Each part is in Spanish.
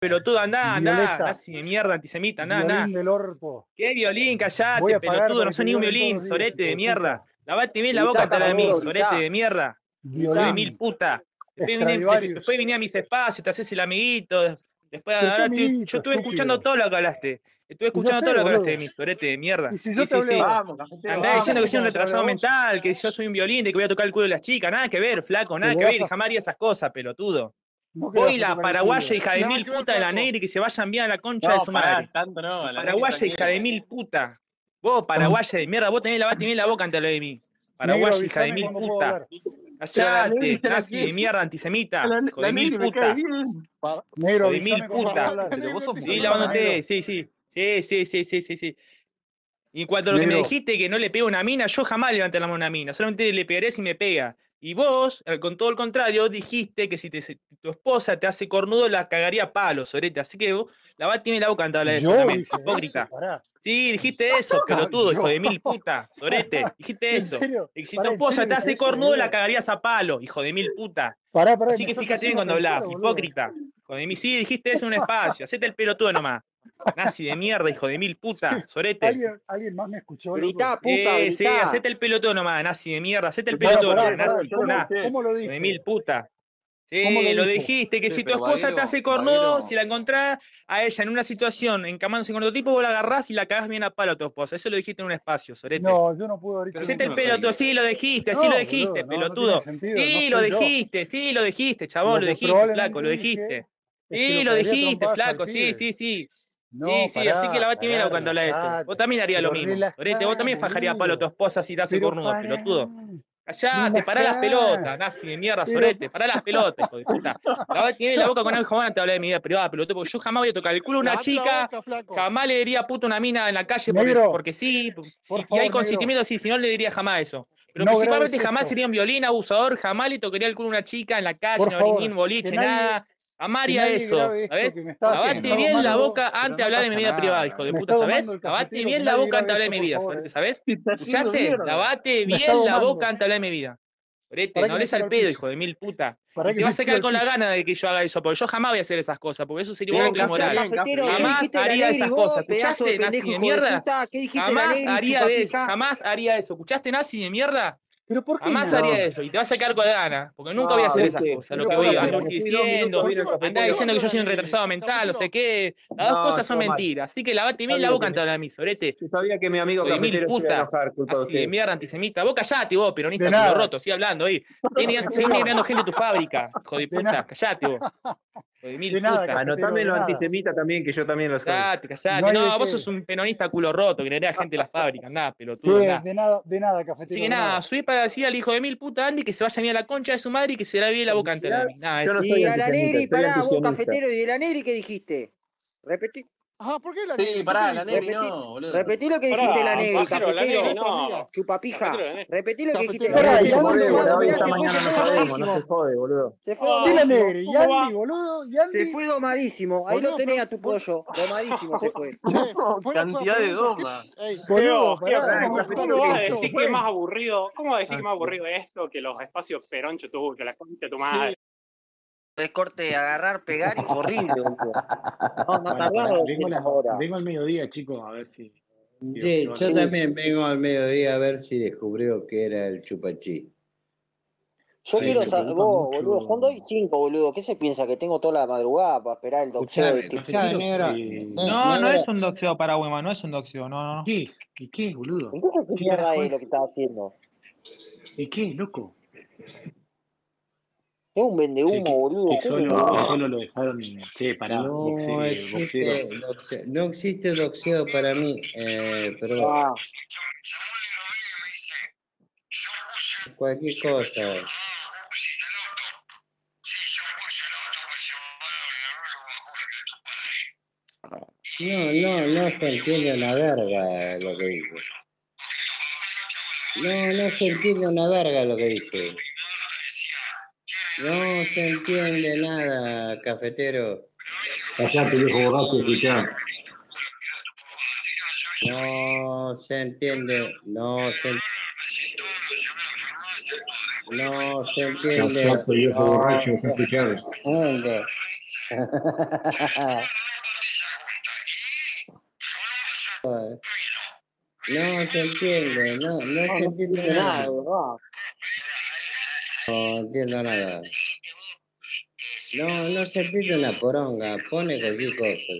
pelotudo, andá, andá, nazi de mierda, antisemita, andá, andá. Violín del orto. ¿Qué violín? Callate, pelotudo, para no sos ni un violín, sorete de mierda. Lavate bien la boca la de mí, sorete de mierda. Hijo de Violín. mil puta. Después vine, Stradivarius. después vine a mis espacios, te haces el amiguito. Después, ¿Pero qué ahora estoy- yo estuve escuchando todo lo que hablaste. Estuve escuchando todo lo que hablaste de mí, sorete de mierda. Y si yo Sí, te sí, hablé. Vamos, Andá diciendo que soy un ¿cómo te retrasado mental, que yo soy un violín, de que voy a tocar el culo de las chicas. Nada que ver, flaco, nada que ver. Jamás haría esas cosas, pelotudo. No la paraguaya, hija de mil puta de la negra y que se vayan bien a la concha No, de su pará, madre. tanto no. la Paraguaya, hija de mil puta. Vos, paraguaya de mierda, vos tenés lavate bien la boca ante lo de mí. Paraguaya, Negro, hija de mil puta. Callate, la nazi de mierda, antisemita. La, Hijo la de mil puta. Negro, de mil puta. Sí, lavándote, sí, sí. Sí, sí, sí, sí, sí, sí. Y en cuanto a lo que me dijiste que no le pego una mina, yo jamás levanté la mano a una mina, solamente le pegaré si me pega. Y vos, con todo el contrario, dijiste que si, te- si tu esposa te hace cornudo, la cagaría a palos, sorete. Así que vos, lavate bien la boca de hablar de eso también, hipócrita. Sí, dijiste eso, pelotudo, hijo de mil puta, sorete. Dijiste ¿En eso. Y si tu ¿en esposa te hace cornudo, la cagarías a palo, hijo de mil puta. Pará, pará, Así que fíjate bien cuando hablas, hipócrita. De mí, sí, dijiste eso en un espacio. Hacete el pelotudo nomás. Nazi de mierda, hijo de mil puta, sorete. ¿Alguien, alguien más me escuchó, loco? Gritá, puta, Eh, sí, hacete el pelotudo nomás, nazi de mierda, hacete el Pará, pelotudo pará, nazi, ¿Cómo, lo hijo de dije? mil puta. ¿Cómo Sí, lo dijiste, que Sí, si tu esposa te hace cornudo, si la encontrás a ella en una situación encamándose con otro tipo, vos la agarrás y la cagás bien a palo a tu esposa. Eso lo dijiste en un espacio, sorete. No, yo no Pero dicho Hacete el pelotudo, sí, lo dijiste, sí No, lo dijiste, boludo, no, no pelotudo. sentido, Sí, lo dijiste, sí, lo dijiste, chabón, Lo dijiste, flaco, lo dijiste. dije Sí, lo dijiste, flaco, sí, sí, sí. No, Sí, sí, así que pará, lavate bien la boca pará, cuando habla de eso. relajate. Vos también harías lo mismo. Sorete, vos también fajarías palo a tu esposa si te hace Pero cornudo, pelotudo. Callate, pará las pelotas, nazi de mierda, sorete, pará las pelotas, hijo de puta. Lavate bien la boca con algo jamás te hablar de mi vida privada, pelotudo, porque yo jamás voy a tocar el culo a una la chica, boca, jamás le diría puto a una mina en la calle porque, Negro, porque sí, si hay consentimiento, sí, si no le diría jamás eso. Pero No principalmente jamás sería un violín abusador, jamás le tocaría el culo a una chica en la calle, Por no boliche, nadie- nada. Nadie eso, ¿sabes? Lavate bien la boca antes de hablar de mi vida nada. privada, hijo de Me puta, ¿sabes? Lavate bien la boca antes de hablar de mi vida, ¿sabes? ¿Escuchaste? Lavate bien la boca antes de hablar de mi vida. Sorete, Pará no hables al pedo, hijo de mil puta. Te vas a al con la gana de que yo haga eso, porque yo jamás voy a hacer esas cosas, porque eso sería Bien, doble escuchá, moral. bien, Jamás cafetero, ¿qué dijiste de la haría esas cosas. ¿Escuchaste, nazi de mierda? Jamás haría eso, jamás haría eso. ¿Escuchaste, nazi de mierda? Pero ¿por qué Jamás no? haría eso. Y te vas a sacar con la gana, porque nunca No, voy a hacer esas cosas. Lo que ¿por voy a andar diciendo, andar diciendo que yo soy un retrasado mental, no sé qué. Las dos No, cosas son mentiras. Así que lavate bien la boca de hablar de mí, sorete. Yo sabía que mi amigo de cafetero se iba a puta. enojar culpa de Así de usted. mierda, antisemita. Vos callate, vos, peronista De culo roto. Sigue hablando ahí. Sigue mirando gente en tu fábrica. Hijo de De puta. nada. Callate, vos. De mil De nada, Anotame de lo nada. antisemita también, que yo también lo soy. Callate, callate. No de vos sos un peronista culo roto, que le a gente en la fábrica. Andá, pelotudo, de nada, de nada, cafetero. Así que de nada, nada. subí para decir al hijo de mil puta Andy que se vaya bien a la concha de su madre y que se la bien la boca mí. Nada, Yo no Y soy a la Negri, pará, vos cafetero, ¿y de la Negri qué dijiste? Repetí, Ajá, ¿por qué la Sí, negra? ¿Qué pará, la? Negri repetí, no, boludo. repetí lo que dijiste la Negri, la cafetero, Negri no. Chupapija. La Negri. Repetí lo que dijiste la la Negri. Negri, hoy esta se fue, mañana no sabemos, no se jode, boludo. Se fue domadísimo. negro, y ¿Cómo va? Andy, boludo, y Se fue domadísimo. Ahí Boludo, lo tenés pero- a tu pollo. Domadísimo se fue. Eh, Cantidad de pregunta, ¿qué- doma. Boludo. ¿cómo, vas a ¿qué decir que es más aburrido? ¿Cómo vas a decir que más sí. aburrido esto que los espacios peroncho tú, que la concha tu madre? Es corte, agarrar, pegar y horrible. No, no Bueno, vengo, la- vengo al mediodía, chicos, a ver si. Sí, yo también vengo al mediodía a ver si descubrió que era el chupachí. Yo Sí, quiero saber, preocupa vos, mucho- boludo, son dos y cinco, boludo. ¿Qué se piensa? ¿Que tengo toda la madrugada para esperar el doxeo Escuchame, de este escuchame, negra. Ne- No, no es un doxeo para Wema, no es un doxeo, no, no, no. ¿Qué es? ¿Y qué, boludo? Entonces, ¿qué ¿Qué mierda es lo que estás haciendo? ¿Y qué, loco? Es un vende Que, humo, que- boludo. que ¿Qué solo, vende que humo? solo lo dejaron. Che, pará, No boxeo, existe, boxeo. doxeo, no existe doxeo para mí, eh, perdón, Ah, cualquier cosa. No, no, no se entiende una verga lo que dice. No, no se entiende una verga lo que dice. No se entiende nada, cafetero. Callate, viejo borracho, escuchá. No se entiende, no se no se entiende, Callate, viejo no borracho, se escuchá. No se entiende, no, no se entiende nada. No entiendo nada. No, no se entiende una poronga, pone cualquier cosa.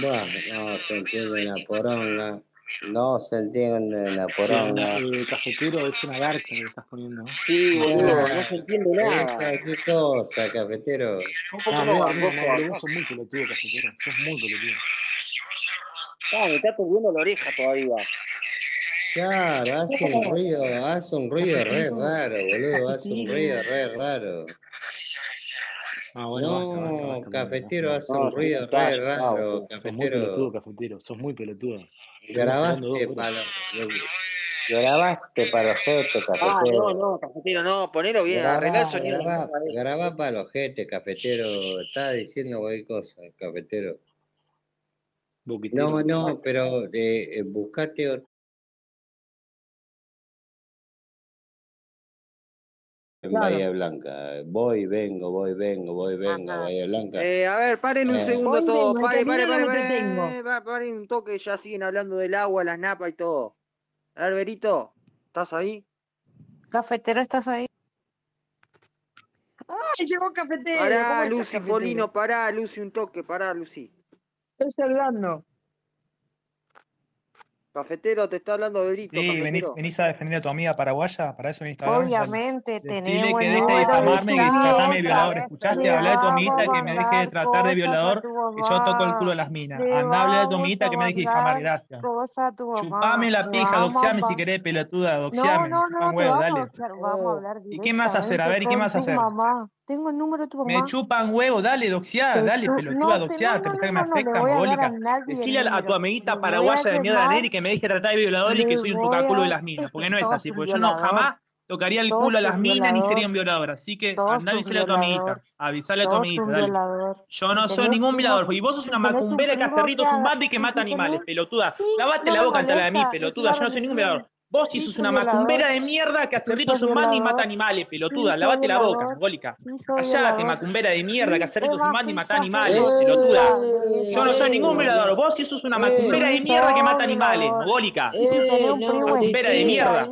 Buah, no se entiende una poronga. No se entiende una poronga. Eh, cafetero es una garcha que estás poniendo. ¿no? Sí, boludo, no se entiende nada. ¿Qué cosa, cafetero? No, no, no, vos sos muy pelotudo, cafetero. Sos muy pelotudo. Ah, me está turbiendo la oreja todavía. Claro, hace un ruido, hace un ruido re raro, boludo, hace un ruido re raro. Ah, bueno, basta, basta, No, basta, cafetero basta. hace un ruido re raro, boludo. Sos muy pelotudo, cafetero. cafetero. Sos muy pelotudo. Grabaste para horas. grabaste para los ojete, Ah, no, cafetero. no, cafetero, no, ponelo bien, arreglá el Grabá, sonido. grabá, grabá para los ojete, cafetero. Estaba diciendo cualquier cosa, cafetero. No, no, pero eh, buscate En Claro. Bahía Blanca. Voy, vengo, voy, vengo, voy, vengo, Ajá. Bahía Blanca. Eh, a ver, paren un Eh. segundo Voy, todos. vengo, Paren, paren, paren, paren. Paren un toque, ya siguen hablando del agua, las napas y todo. A ver, Berito, ¿estás ahí? Cafetero, ¿estás ahí? ¡Ay, llegó cafetero! ¿Cómo Pará, Lucy cafetero? Folino, pará, Lucy, un toque, pará, Lucy. Estoy saludando. Cafetero, te está hablando Berito, Sí, venís, venís a defender a tu amiga paraguaya, para eso viniste a. Obviamente, tenemos que el deje de de difamarme, que tratarme de violador. ¿Escuchaste? Le Hablé de tu amiguita que me deje de tratar de violador, que yo toco el culo a las minas. Andá, hablé de tu amiguita que me deje de difamar, mandar gracias. Chupame la pija, doxeame si querés, pelotuda, No, doxeame, no, me chupan no, te huevo, dale. doxear, vamos a hablar ¿Y qué más hacer? A ver, ¿y qué más hacer? mamá. Tengo el número de tu Me mamá. chupan huevo, dale, doxeá, Te dale, pelotuda, no, te, no, no, no, que me no, no afecta, Decile a, tu amiguita paraguaya de mierda de llamar, Neri que me deje tratar de violador y que soy un tocaculo de las minas, porque no es así, porque yo no jamás tocaría el culo a las minas ni sería un violador. Así que andá y avisale a tu amiguita, avisale a tu amiguita, dale. Yo no soy ningún violador, y vos sos una macumbera que hace ritos zumbando y que mata animales, pelotuda. Lavate no la boca ante la de mí, pelotuda, yo no soy ningún violador. Vos sí Sí, sos una violador. macumbera de mierda que hace Sí, ritos zumbando y mata violador. animales, Sí, pelotuda. Lavate la boca, violador. Sí, soy Callate, violador. macumbera de mierda que hace Sí, ritos zumbando y mata animales, pelotuda. Yo no soy ningún Eh, violador, no, vos sí sos una eh, macumbera de Sí, mierda que mata animales, violador. eh, primo Macumbera de mierda.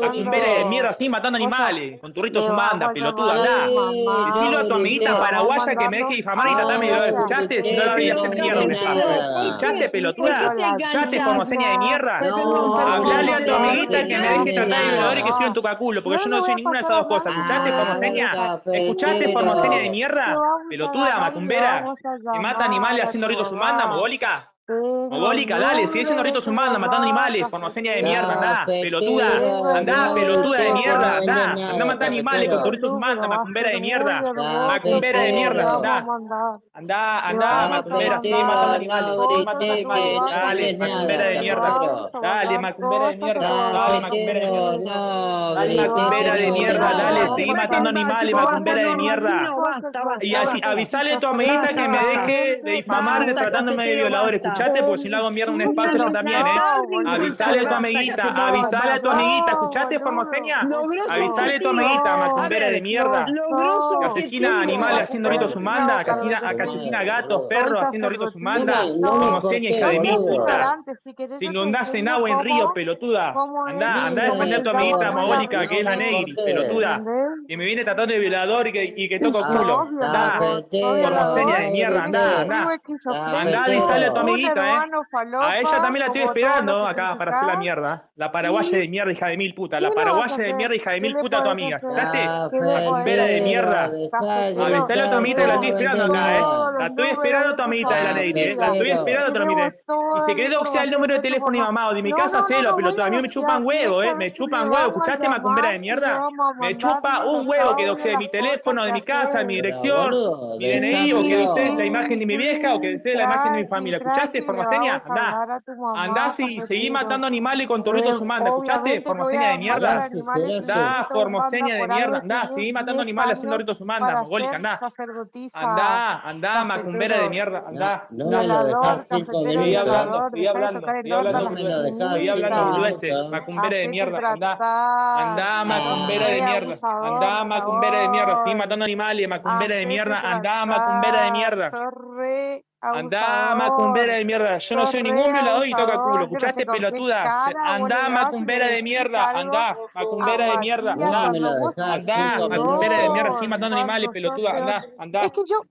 Macumbera de mierda, así matando animales, con tu rito le zumbanda, vamos a pelotuda, llamar a andá. tu mamá. Decilo a tu amiguita paraguaya que me deje difamar y tratarme de violador. cosas. ¿Escuchaste? Si no la voy a hacer mierda nada. ¿Escuchaste, pelotuda? ¿Escuchaste, formoseña de mierda? Hablale a tu perfil que me deje dije tratar de violador y que nada. soy un tocaculo, porque yo no soy ninguna de esas dos cosas. ¿Escuchaste, formoseña? ¿Escuchaste, formoseña de mierda? Pelotuda, macumbera. Que mata animales haciendo tu ritos mamá. mogólica. Mogólica, dale, número de ritos zumbanda, matando animales, formoseña de mierda, andá, pelotuda. Andá, pelotuda de mierda, andá. Andá matar animales con tu cafetero. rito zumbanda, número va a macumbera de mierda. Macumbera de mierda, andá. Andá, andá, macumbera, sigue matando animales, Dale, macumbera de mierda. Dale, macumbera de mierda. Dale, macumbera de mierda. Dale, macumbera de mierda, dale, seguí matando animales, macumbera de mierda. Y así, avisale a tu amiguita que me deje de Gente, difamar gente, tratándome de violador. Escuchaste, porque si no hago mierda un espacio yo también, ¿eh? Avisale a tu amiguita, avisale a tu amiguita. ¿Escuchaste, boludo. Avisale a tu amiguita, No, macumbera de mierda. Que asesina animales haciendo ritos no, humanda, que asesina, gatos, perros haciendo ritos Formoseña, corté, hija de boludo. puta. Te inundaste en agua en río, pelotuda. Andá, andá a defender a tu amiguita mogólica que es la Negri, pelotuda. Que me viene tratando de violador y que, y que toco Ah, culo. Andá, formoseña de mierda, andá, andá. Andá, avisale a tu eh. A ella también la estoy esperando acá para hacer la mierda. La paraguaya de y mierda, hija de mil puta. ¿qué La a paraguaya de mierda, hija de ¿Qué mil puta a tu amiga. ¿Escuchaste? ¿Qué le podés Macumbera de mierda. Cafetero, Avisale a tu amiguita que la estoy esperando acá, eh. todos La estoy esperando a tu amiguita de la Negri, eh. La estoy esperando a tu amiguita. Y si la querés doxear el número de teléfono de mi mamá. o de mi casa, voy pelotuda. a A mí me chupan huevo, eh. Me chupan huevo. a ¿Escuchaste, macumbera de y mierda? a Me chupa un huevo que doxee mi teléfono, de mi casa, de mi dirección, mi DNI o que doxee la imagen de mi vieja o que Y desee la imagen de mi y familia. trae ¿escuchaste? Formaseña, andá. Andás y seguí matando animales con torritos humanos, ¿escuchaste? Formaseña de mierda. Andá, Formoseña de mierda, andá, seguí matando animales haciendo torritos humanos, mogólica, andá. Andá, andá, macumbera de mierda, andá. No me lo dejás cinco minutos. Seguí hablando, seguí hablando, seguí hablando. Seguí hablando macumbera de mierda, andá. Andá, macumbera de mierda, andá, macumbera de mierda, seguí matando animales, macumbera de mierda, andá, macumbera de mierda. Andá, macumbera de mierda. Yo no soy ningún violador y toca culo. ¿Escuchaste, pelotuda? Andá, macumbera de mierda. Andá, macumbera de mierda. Andá, andá, macumbera de mierda. Sí, matando animales, pelotuda. Andá, andá.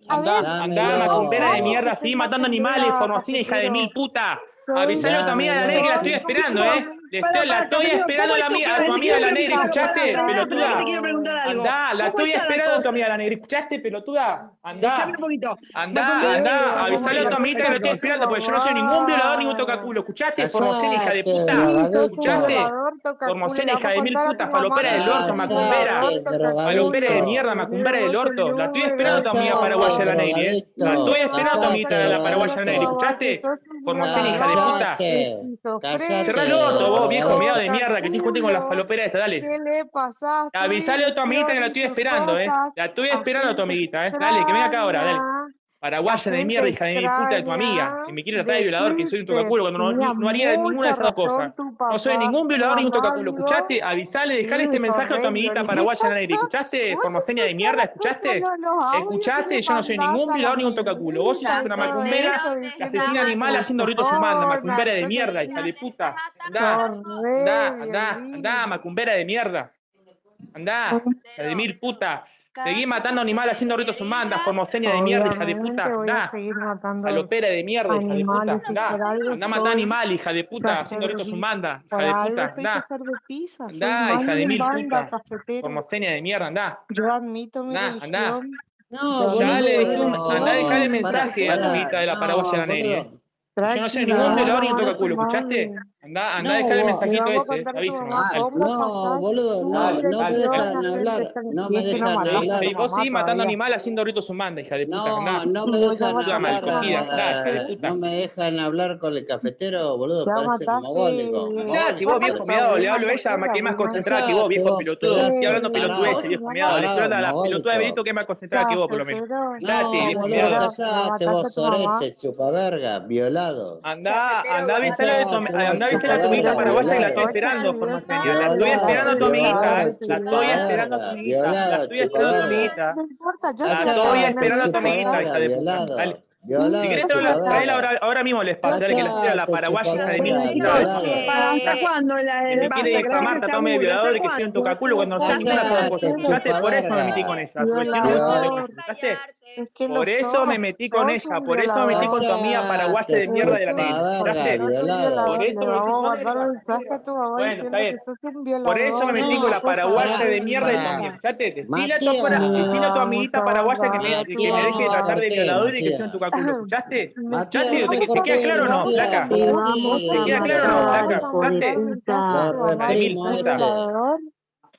Andá, andá, macumbera de mierda. Sí, matando animales, formosina, hija de mil puta. Avisalo también a la ley que la estoy esperando, ¿eh? La estoy esperando a, mi, tu amiga la negra, ¿escuchaste, pelotuda? Te. Andá, la estoy esperando a tu amiga la negra, ¿escuchaste, pelotuda? Andá, andá, andá, avisale a tu amiguita que lo estoy esperando, porque yo no soy ningún violador, ningún tocaculo, ¿escuchaste? Formosena, hija de puta, ¿escuchaste? Formosena, hija de mil putas, falopera del orto, macumbera, falopera de mierda, macumbera del orto, la estoy esperando a tu amiga paraguaya la negra. ¿eh? La estoy esperando a tu amiguita la paraguaya la negra, ¿escuchaste? Formosena, hija de puta. Frente, Cállate, Cerrá el otro, vos, viejo miedo de mierda, que te discute con la falopera esta, dale. ¿Qué le pasaste? Avisale a tu amiguita que la estoy esperando, eh. La estoy esperando a tu amiguita, eh. Dale, que venga acá ahora, dale paraguasa de mierda, hija de mi puta de tu amiga, que me quiere tratar de violador, que soy un tocaculo, cuando no, haría ninguna de esas dos cosas. No soy ningún violador ni un tocaculo, ¿escuchaste? Avisale, dejale este mensaje a tu amiguita paraguaya en aire, ¿escuchaste? Formoseña de mierda, ¿escuchaste? ¿Escuchaste? Yo no soy ningún violador ni un tocaculo. Vos sos una macumbera que asesina animal haciendo ritos humanos, macumbera de mierda, hija de puta. Andá, andá, andá, andá, macumbera de mierda. Andá, Vladimir, puta. Seguí matando animales haciendo ritos humanas, formoseña de mierda, hija de puta. Da. Alopera de mierda, hija de puta. Da. Andá a matar animal, hija de puta, haciendo ritos humanas, hija de puta. Da. Da, hija de mil puta. Formoseña de mierda, andá. Yo admito mi andá. No, ya le dejé un, andá, el mensaje a la de la paraguaya de la Yo no sé ni dónde lo abro ni toca culo, ¿escuchaste? Anda, anda, no, el mensajito ese, avísame. No, boludo, no, no me dejan hablar. No me dejan hablar. Y vos sí matando animal haciendo ritos humanos, hija de puta. No, no me dejan hablar. No me dejan hablar con el cafetero, boludo, parece mogólico. que vos viejo miado, le hablo a ella, que es más concentrada que vos, viejo pelotudo. Estoy hablando pelotudeces, viejo miado. Le estoy la pelotuda de Benito que es más concentrada que vos, por lo menos. Cállate, viejo miado. No, boludo, callate vos, sorete, chupaverga, violado. Andá, andá, avisale de tu hice la comida para vos y la estoy esperando, formación. Yo la ¿eh? estoy esperando a tu amiguita. La estoy esperando a tu amiguita. La estoy esperando a tu amiguita. La estoy esperando a tu amiguita. Hija de puta. Dale. Viola, si querés traer la, ahora, ahora, mismo les pasé que la tira la paraguaya hija de mí. ¿Hasta cuándo la de Que quiere jamás tratarme de violador y que soy un tocaculo cuando no sé nada sola cosa. Escuchaste, por eso me metí con ella. Por eso me metí con ella, por eso me metí con tu amiga paraguaya de mierda de la negra. Por eso me metí con ella. Por eso me metí con la paraguaya de mierda de tu amiga. Fíjate, decile a tu amiguita paraguaya que me deje de tratar de violador y que soy un tocaculo. Facu, ¿lo escuchaste? Chate, ¿te, te queda claro o no, Placa? ¿Te queda claro o no, Placa? De mil putas.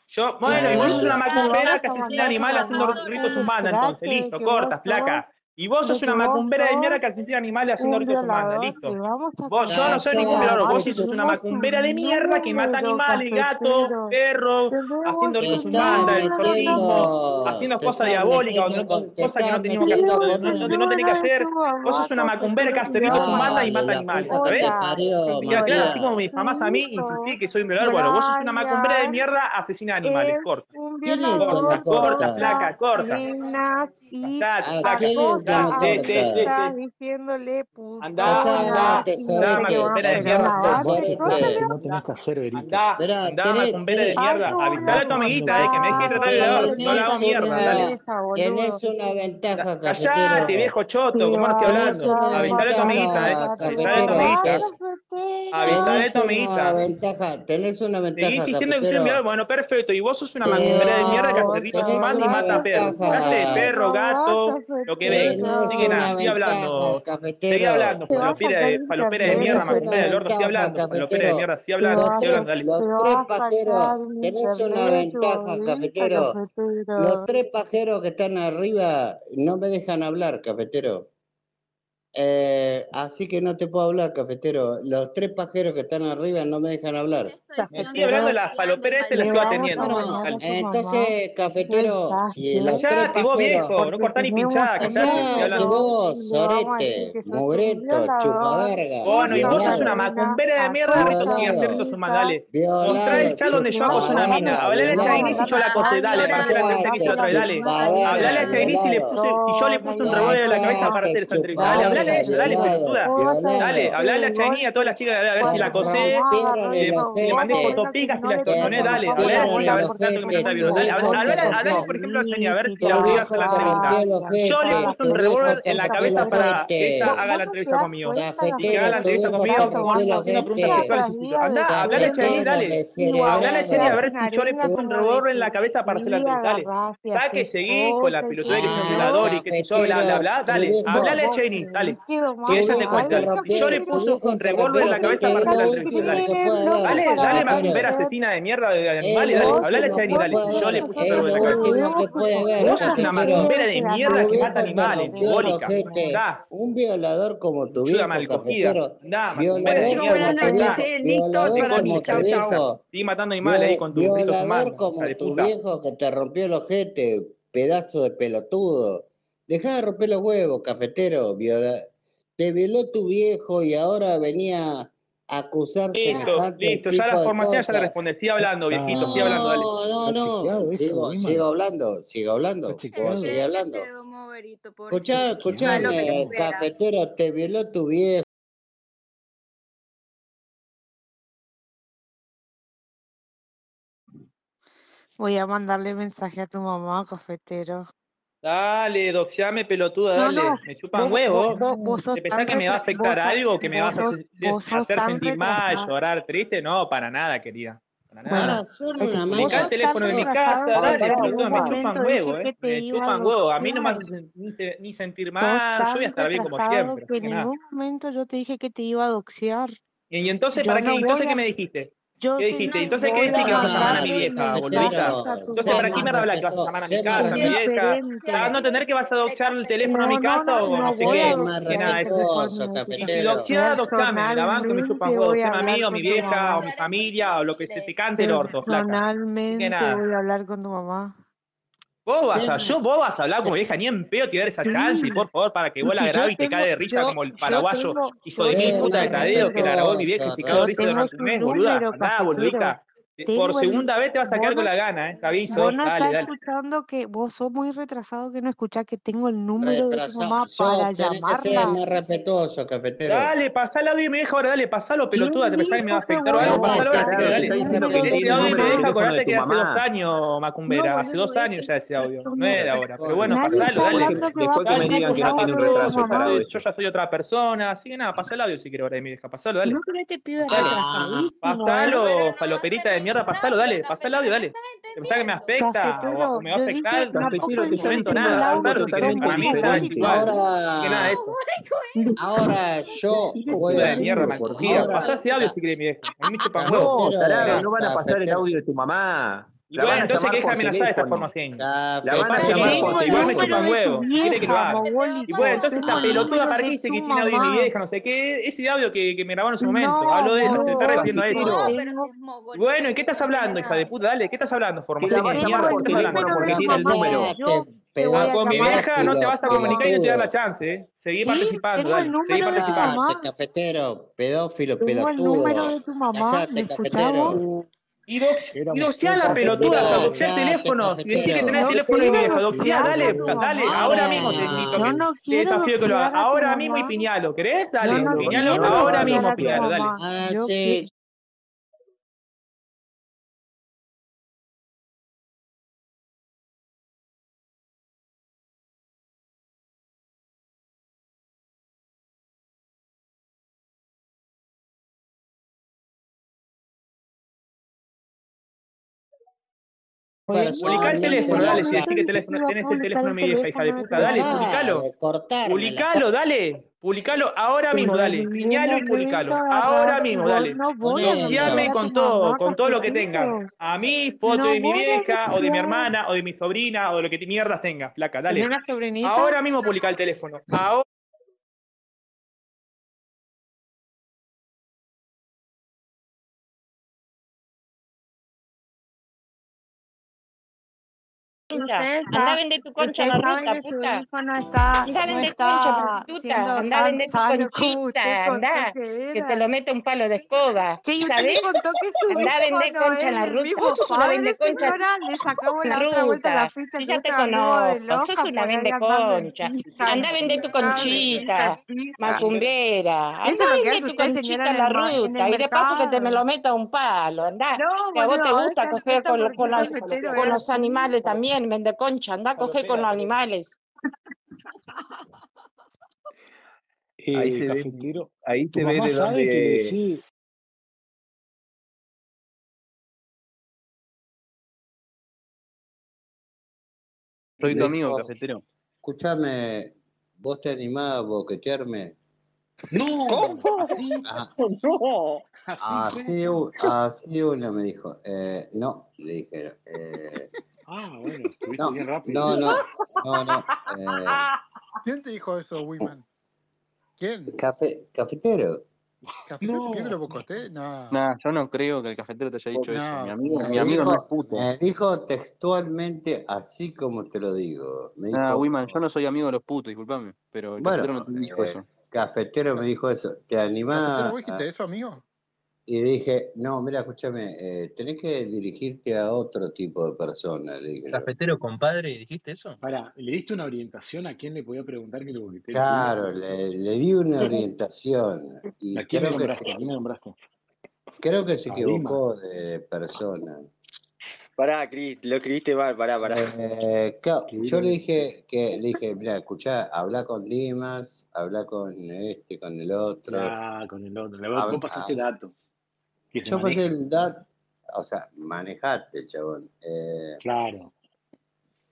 Yo, bueno, y vos sos una macumera que asesina animal haciendo ritos humanos, entonces, listo, cortas, Placa. Y vos sos una macumbera de mierda que asesina animales haciendo ritos humanos, listo. Vos, yo no soy ningún violador, vos sos una macumbera de mierda que mata animales, gatos, perros, haciendo ritos humanos, terrorismo, haciendo cosas diabólicas, cosas que no teníamos que hacer, no, tenés que hacer. Vos sos una macumbera que hace ritos humanos y mata animales, ¿sabés? Y claro, así como mis mamás a mí insistí que soy un violador, bueno, vos sos una macumbera de mierda, asesina animales, corta. Corta, corta, placa, corta ya, sí, sí, anda, anda, de mierda. No tenés que hacer, verita. Anda, de mierda. Avisar a tu amiguita que me deje tratar de. No la hago mierda, Tenés una ventaja, Callate, viejo choto, como hablando. A tu amiguita. Eh. Avisar a tu amiguita. Eh. Te- cafetero. Avisale a Tenés tu una amiguita. ventaja, tenés una ventaja, insistiendo en que. Bueno, perfecto. Y vos sos una macumbera de mierda que hace ritos tenés humanos y mata perros. perro, gato, lo que venga. Así que nada, sigue hablando. Seguí cafetero. hablando, Te vas a falopera de, de mierda, macumbera del orto. Sigue hablando, falopera de mierda. Sigue hablando, Los sigue tres, pajeros, tenés una ventaja, cafetero. Los tres pajeros que están arriba no me dejan hablar, cafetero. Eh, así que no te puedo hablar, cafetero. Los tres pajeros que están arriba no me dejan hablar. Estoy hablando de las paloperas, este lo estoy atendiendo. No, entonces, cafetero, si los tres pajeros... viejo, no cortá ni pinchá, callate, vos, sorete, mugreto, chupaverga. Bueno, y vos sos una macumbera de mierda, que hacer su dale. Mostrá el chat donde yo acoso una mina. Hablale a Chainis si yo la acosé, dale, para hacer la entrevista otra vez, dale. Hablale a Chainis si le puse, si yo le puse un revólver en la cabeza para hacer esa entrevista. Dale, ella, dale, pelotuda. Dale, hablale a Chainis, a todas las chicas, a ver si la acosé, eh, si le mandé fotopicas, si la extorsioné, dale. Hablale a la chica, a ver si tanto que me. Dale, hablale, por ejemplo, a Chainis, a ver si la obligas a la entrevista. Yo le puse un revólver en la cabeza para que ella haga la entrevista conmigo. Y que haga la entrevista conmigo haciendo preguntas sexuales y pico. Andá, hablale a Chainis, dale. Hablale a Chainis a ver si yo le puse un revólver en la cabeza para hacer la entrevista. Dale. Ya que seguí con la pelotuda que es un violador y que si yo bla bla bla, dale. Hablale a Chainis, dale. Ella te. Yo le puse un revólver en la cabeza para hacer la entrevista. Dale, dale, macumbera asesina de mierda de animales, dale. Hablale a Chainis, dale. Yo le puse un revólver en la cabeza. Vos sos una macumbera de mierda que mata animales, diabólica. Un violador como tu viejo, cafetero. Da, Violador macumbera de como mierda. tu da. viejo, violador como tu viejo. Sigue matando animales ahí con tu fumando. como tu viejo que te rompió el ojete, pedazo de pelotudo. Dejá de romper los huevos, cafetero. Viola... Te violó tu viejo y ahora venía a acusar Listo, semejante listo, tipo ya la formación ya le responde. Sigue hablando, viejito, sigue hablando, dale. No, no, no. Sigo, sigo hablando, sigo hablando. Seguir hablando. Escuchá, escuchame, cafetero, te violó tu viejo. Voy a mandarle mensaje a tu mamá, cafetero. Dale, doxeame, pelotuda, No, dale. no, Me chupan vos- huevos. ¿Te pensás que me va a afectar vos algo? ¿Que me vas a hacer, sentir mal, llorar, triste? No, para nada, querida. Para nada. Una Me cae el teléfono en mi casa, dale, pelotuda, me chupan dije huevo, que eh. Me chupan huevo. A mí no me hace ni, se- ni sentir mal, yo voy a estar bien como siempre. en ningún momento yo te dije que te iba a doxear. Y, entonces, ¿para qué? Entonces, ¿qué me dijiste? Yo ¿Qué te dijiste? Entonces, ¿qué decís que vas a llamar a mi vieja, boludita? Entonces, ¿para qué me mamá. hablas que vas a llamar a mi casa, a mi vieja? Diferente. ¿Estás dando a entender que vas a doxear el teléfono a No, mi no, casa no, o no no sé qué? Que nada, si doxeás, doxame, me la banco me chupan Personalmente huevos, voy a sea mi vieja, o mi familia, o lo que se te cante el orto, flaca. Personalmente voy a hablar con tu mamá. Vos vas a, yo, vos vas a hablar como vieja, ni en pedo te dar esa chance, y por favor, para que vos la grabes y te cae de risa yo- como el yo paraguayo, tengo- hijo de mil puta de Tadeo, que la grabó mi vieja y se cagó de risa durante un mes, boluda. número, Andá, Por el- segunda vez te vas a quedar con la gana, eh, te aviso. Vos no Dale, estás dale. escuchando que vos sos muy retrasado que no escuchás que tengo el número de tu mamá Sos, para tenés que ser llamarla. más respetuoso, cafetero. Dale, pasá el audio y me deja ahora, dale, pasalo, pelotuda. ¿Te pensás que me va a afectar o algo? Pasalo ahora, dale. Ese el audio número me de deja acordarte que hace dos años, Macumbera. No, Hace dos años ya ese audio. No es de ahora. Pero bueno, pasalo, dale. Después que me digan el que no tiene un retraso, Yo ya soy otra persona, así que nada, pasá el audio si quieres ahora de mi vieja. Pasalo, dale. No, pero este pibe es. Pasalo, faloperita de mierda, pasalo, dale, pasá el audio, dale. ¿Te pensás que me afecta o, me va a afectar? momento diciendo nada, pasalo si querés. Para mí ya es igual. Que nada, Ahora, eso. ahora yo voy Puta a... de mierda, Pasá ese audio si querés, mi vieja. A mí me chupan huevos. No, no van a pasar el audio de tu mamá. Y La bueno, entonces que deja de esta forma así. La van a llamar por igual me chupan huevos. ¿Quiere que lo haga? Y bueno, entonces esta el pelotuda para qué de dice que tiene audio de mi vieja, no sé qué. Ese audio que, que me grabaron en su momento. Hablo de eso, se está refiriendo a eso. bueno, ¿y qué estás hablando, hija de puta? Dale, ¿qué estás hablando, Que la formación va a de llamar mierda? por ¿Qué estás hablando? teléfono porque tiene el número. Con mi vieja no te vas a comunicar y no te da la chance, ¿eh? Seguí Sí, participando, dale. Seguí participando. cafetero, pedófilo, Tengo el número pelotudo. de tu mamá. Callate, ¿Me escuchás cafetero. Y, dox, y Éramos doxeá un la pelotuda, o sea, doxear Callate, teléfonos. Y decir que tenés el No teléfono vieja. Doxeá, doxear dale, dale, ahora mismo te, Yo no quiero que lo hagas. Ahora mismo y piñalo. ¿Querés? Dale, piñalo ahora mismo, piñalo, dale. Sí. Publicá el teléfono, dale, si decís que teléfono, tenés el teléfono de mi vieja, hija de puta. Dale, publicalo. Publicalo, dale. Publicalo ahora mismo, dale. Piñalo y publicalo. Ahora mismo, dale. no voy a Ponelo. doxear Doxiame a con todo, con todo lo que tengas. A mí, foto de mi vieja, o de mi hermana, o de mi sobrina, o de lo que mierdas tengas, flaca, dale. Ahora mismo publica el teléfono. Ahora concha. Andá a vender tu concha a la ruta, puta. hijo no está, Andá a no vender concha, está prostituta. Andá a vender tu conchita, andá. que te lo mete un palo de escoba. Que su Andá a vender no concha en la ruta. Vos una vende concha señora. Le sacamos en la la otra vuelta a la ruta. ficha Yo que ya te conozco. Sos una vende concha. Andá a en vender tu conchita. Macumbera. Es a vender tu conchita en la ruta. Y de paso que te me lo meta un palo. Andá. No, Que a vos te gusta coger con, los- animales también. Vende concha. Andá a coger con los animales. Ahí Eh, se ve, ahí se ve de sabe que decís, Soy tu amigo, dijo, cafetero. escúchame, ¿vos te animás a boquetearme? no, ¿Cómo? así, Ah, No. así así, así una me dijo. Eh, no, le dije. Eh, Ah, bueno, estuviste no, bien rápido. no, no, no, no. eh, ¿Quién te dijo eso, Wiman? ¿Quién? cafe, cafetero. ¿Cafetero te pidió que lo No, bocoté? No. Nah, yo no creo que el cafetero te haya dicho eso. Mi No, amigo, no. mi Me amigo no es dijo, puto. me dijo textualmente así como te lo digo. Me Nah, dijo, Wiman, yo no soy amigo de los putos, disculpame. Pero el cafetero bueno, no te dijo eh, eso. cafetero me dijo eso. ¿Te ¿Cafetero animás? vos dijiste a- eso, amigo? Y le dije, no, mira, escúchame, eh, tenés que dirigirte a otro tipo de persona, le dije. Cafetero, compadre, ¿dijiste eso? Para, ¿le diste una orientación a quién le podía preguntar que lo boquetee? Claro, le, le di una orientación y ¿A quién le creo que, nombraste? ¿A se, quién le nombraste? creo que se equivocó de persona. Pará, Cris, lo escribiste mal, pará, pará. Eh, yo le dije que le dije, mira, escuchá, habla con Dimas, habla con este, con el otro. Ah, con el otro. Le- Vos Habla- pasaste datos. Que se yo pasé el dat, o sea, manejate, chabón. Eh, Claro.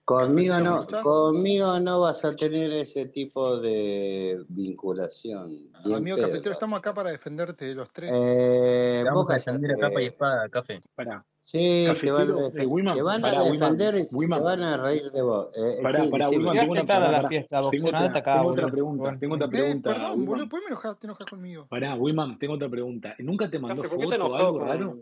Conmigo Cafetero, ¿me no, conmigo no vas a tener ese tipo de vinculación. Bien Amigo pedo. cafetero, estamos acá para defenderte de los tres. Eh, vos a defender a capa y espada, café. Pará. Sí, te van a, eh, te van a pará, Wiman, defender y te van a reír de vos. Eh, Pará, sí, pará. Wiman, tengo una tarde a pará, la fiesta, Tengo otra, acá, tengo otra boludo. pregunta, Bueno, tengo otra Eh, pregunta, perdón, boludo, Wiman. ¿por qué me enojas, te enojas conmigo? Pará, Wiman, tengo otra pregunta. ¿Nunca te mandó Café, ¿por qué te foto o enojó algo raro?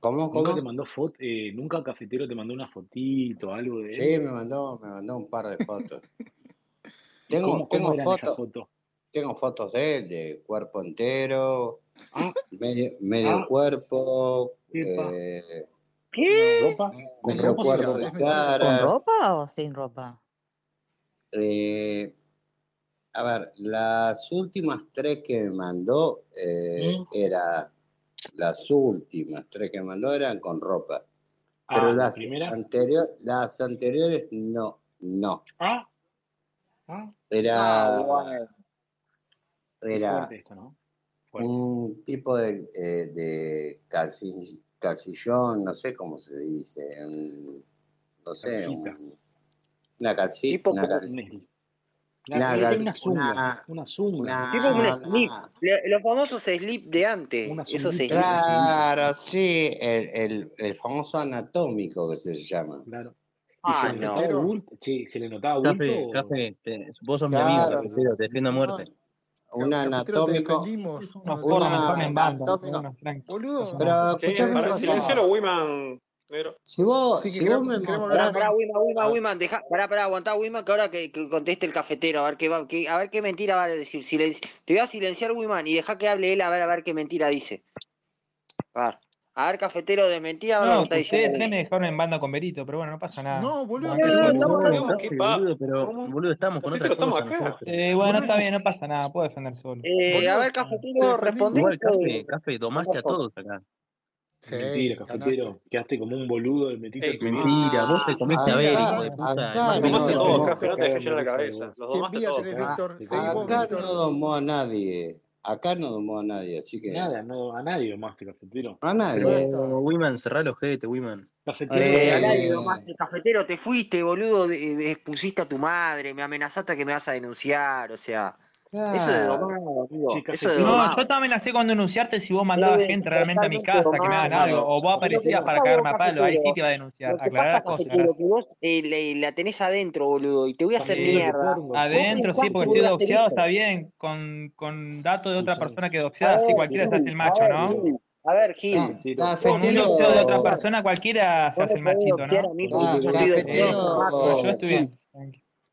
Con. ¿Cómo, ¿Nunca te cómo? mandó foto? Eh, ¿Nunca Cafetero te mandó una fotito, algo de Sí, él? me mandó, me mandó un par de fotos. Tengo, ¿Cómo, cómo tengo fotos, fotos? tengo fotos de él, de cuerpo entero, Ah, medio, medio ah, cuerpo, eh, ¿Qué? ¿Ropa? ¿Con medio ropa cuerpo de. ¿Con ropa o sin ropa? Eh, a ver, las últimas tres que me mandó eh, ¿Mm? era las últimas tres que mandó eran con ropa, pero Ah, la las anterior, las anteriores no, no, Ah, ah. Ah, era. Qué era un tipo de, eh, de calci- calcillón, no sé cómo se dice, un- no sé, un- una calcita, Tipo una cal- Una Una, una, cal- una zunga. una, Una zunga. tipo como un una, slip. Le- Los famosos slip de antes. Esos slip. Claro, sí, el, el, el famoso anatómico que se llama. Claro. ¿Y Ah, se le bulto? Che, ¿se le notaba bulto Café, o...? café, te- vos sos mi amigo, Claro, cafetero, te defiendo a no, muerte. un anatómico, No, una mejor en banda, anatómico. unos tranqui, pasa Boludo, nada. Pero ¿Qué? escuchame una Pará, cosa, silencialo, Wiman. Negro. si vos, sí que si vos me Pará, pará, Wiman, Wiman, Wiman, deja, pará, pará, aguantá, Wiman, que ahora que, que conteste el cafetero, a ver qué va, qué- a ver qué mentira va a decir. Silenci- te voy a silenciar, Wiman, y deja que hable él a ver, a ver qué mentira dice. A ver, a ver, cafetero, de mentira ahora lo que No, está que diciendo. ustedes tres me dejaron en banda con Berito, pero bueno, no pasa nada. No, boludo, que no, No, café, ¿qué boludo, pero, ¿Cómo? boludo, estamos con otra cosa acá. Eh, bueno, está bien, no pasa nada, puedo defender solo. Eh, a ver, te cafetero, defendimos. Igual, café, café, domaste a todos acá. Sí, Mentira, ganaste. cafetero. Quedaste como un boludo, metiste Ey, el primero. Mentira, vos te comiste a Ver, acá, hijo de puta. acá no domaste todos, café, te llenar la cabeza. Los domaste envidia todos. Víctor. Acá no domó a nadie, acá no domó a nadie, así que Nada, no, a nadie domaste, cafetero. a nadie. Wiman, cerrá los ojete, Wiman. Cafetero, Eh, aire Eh, cafetero, te fuiste, boludo, de- de- expusiste a tu madre, me amenazaste que me vas a denunciar, o sea, eso claro, domar, amigo, che, eso cafetero. No, yo te amenacé con denunciarte si vos mandabas Es gente realmente a mi casa, que me hagan domado. algo, o vos aparecías para cagarme a palo, ahí sí te iba a denunciar. Aclarar las cosas, que vos eh, le- la tenés adentro, boludo, y te voy a hacer mierda. Adentro, sí, porque estoy doxeado, está bien, con, con datos de otra persona que doxeada, sí, cualquiera se hace el macho, ¿no? A ver, Gil. Con un deseo de otra persona cualquiera se hace el machito, ¿no? yo estoy bien.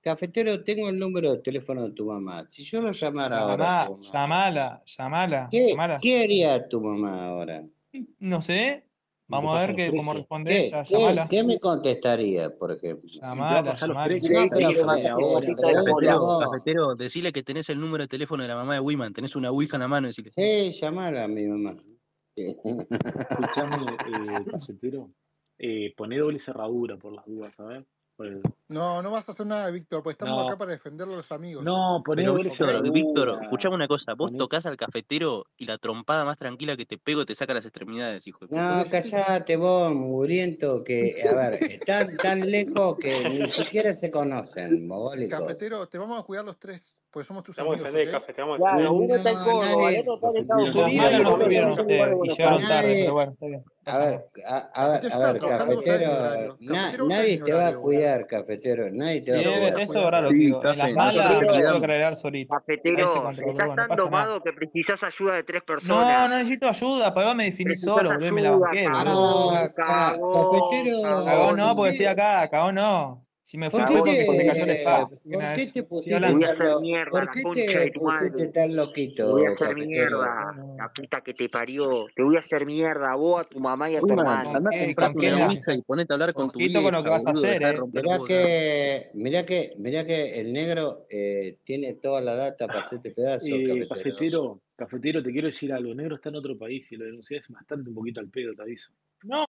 Cafetero, tengo el número de teléfono de tu mamá. Si yo lo llamara ahora a Llamá, tu mamá, llamala, llamala, ¿qué, llamala. qué haría tu mamá ahora? No sé, vamos a ver qué, cómo responde ¿Qué, ella, qué, llamala. qué me contestaría, por ejemplo? A Llamala, llamala. Cafetero, decile que tenés el número de teléfono de la mamá de Wiman, tenés una ouija en la mano, decile. Sí, llamala a mi mamá. Escuchame, eh, cafetero. Eh, poné doble cerradura por las dudas, ¿sabes? Por No, no vas a hacer nada, Víctor, porque estamos No. acá para defender a los amigos. No, Pero doble Víctor. Víctor, escuchame una cosa, vos Poné- tocas al cafetero y la trompada más tranquila que te pego te saca las extremidades, hijo de puta. No, callate vos, mugriento, que, a ver, están tan lejos que ni siquiera se conocen, mogólicos. Cafetero, te vamos a cuidar los tres, porque somos tus Te vamos a amigos, defender, ¿ok? Café, Claro, uno está en No, Córdoba, el otro está Estados Unidos y no llegaron tarde, pero bueno, está bien. no A ver, a, ver, Cafetero a ver, nadie te va a cuidar, cafetero, nadie te va a cuidar. eso verdad lo digo. En las malas cuidamos. arreglar solito. Cafetero, estás no tan domado que precisás ayuda de tres No, personas. no necesito ayuda, para me solo, boludo, y me la ayuda, banqué, boludo. cagón, ca- cagón, cafetero, Cagón cagón. no, ¿por porque estoy acá, cagón no. Si me fui por fue qué porque se me cayó la te, pusiste Te voy a hablando. tan, hacer lo- mierda, por la qué concha de te voy a loquito, hacer mierda, la puta que te parió. Te voy a hacer mierda, a vos, a tu mamá y a tu hermano. ¿Con andá a qué una ouija y ponete a hablar con tu Ojito con lo que vieja, vas a hacer, eh. Mirá que, mirá que, mirá que el negro eh, tiene toda la data para hacerte pedazo, Eh, cafetero. cafetero, te quiero decir algo. Negro está en otro país y lo denunciás bastante un poquito al pedo, te aviso. No,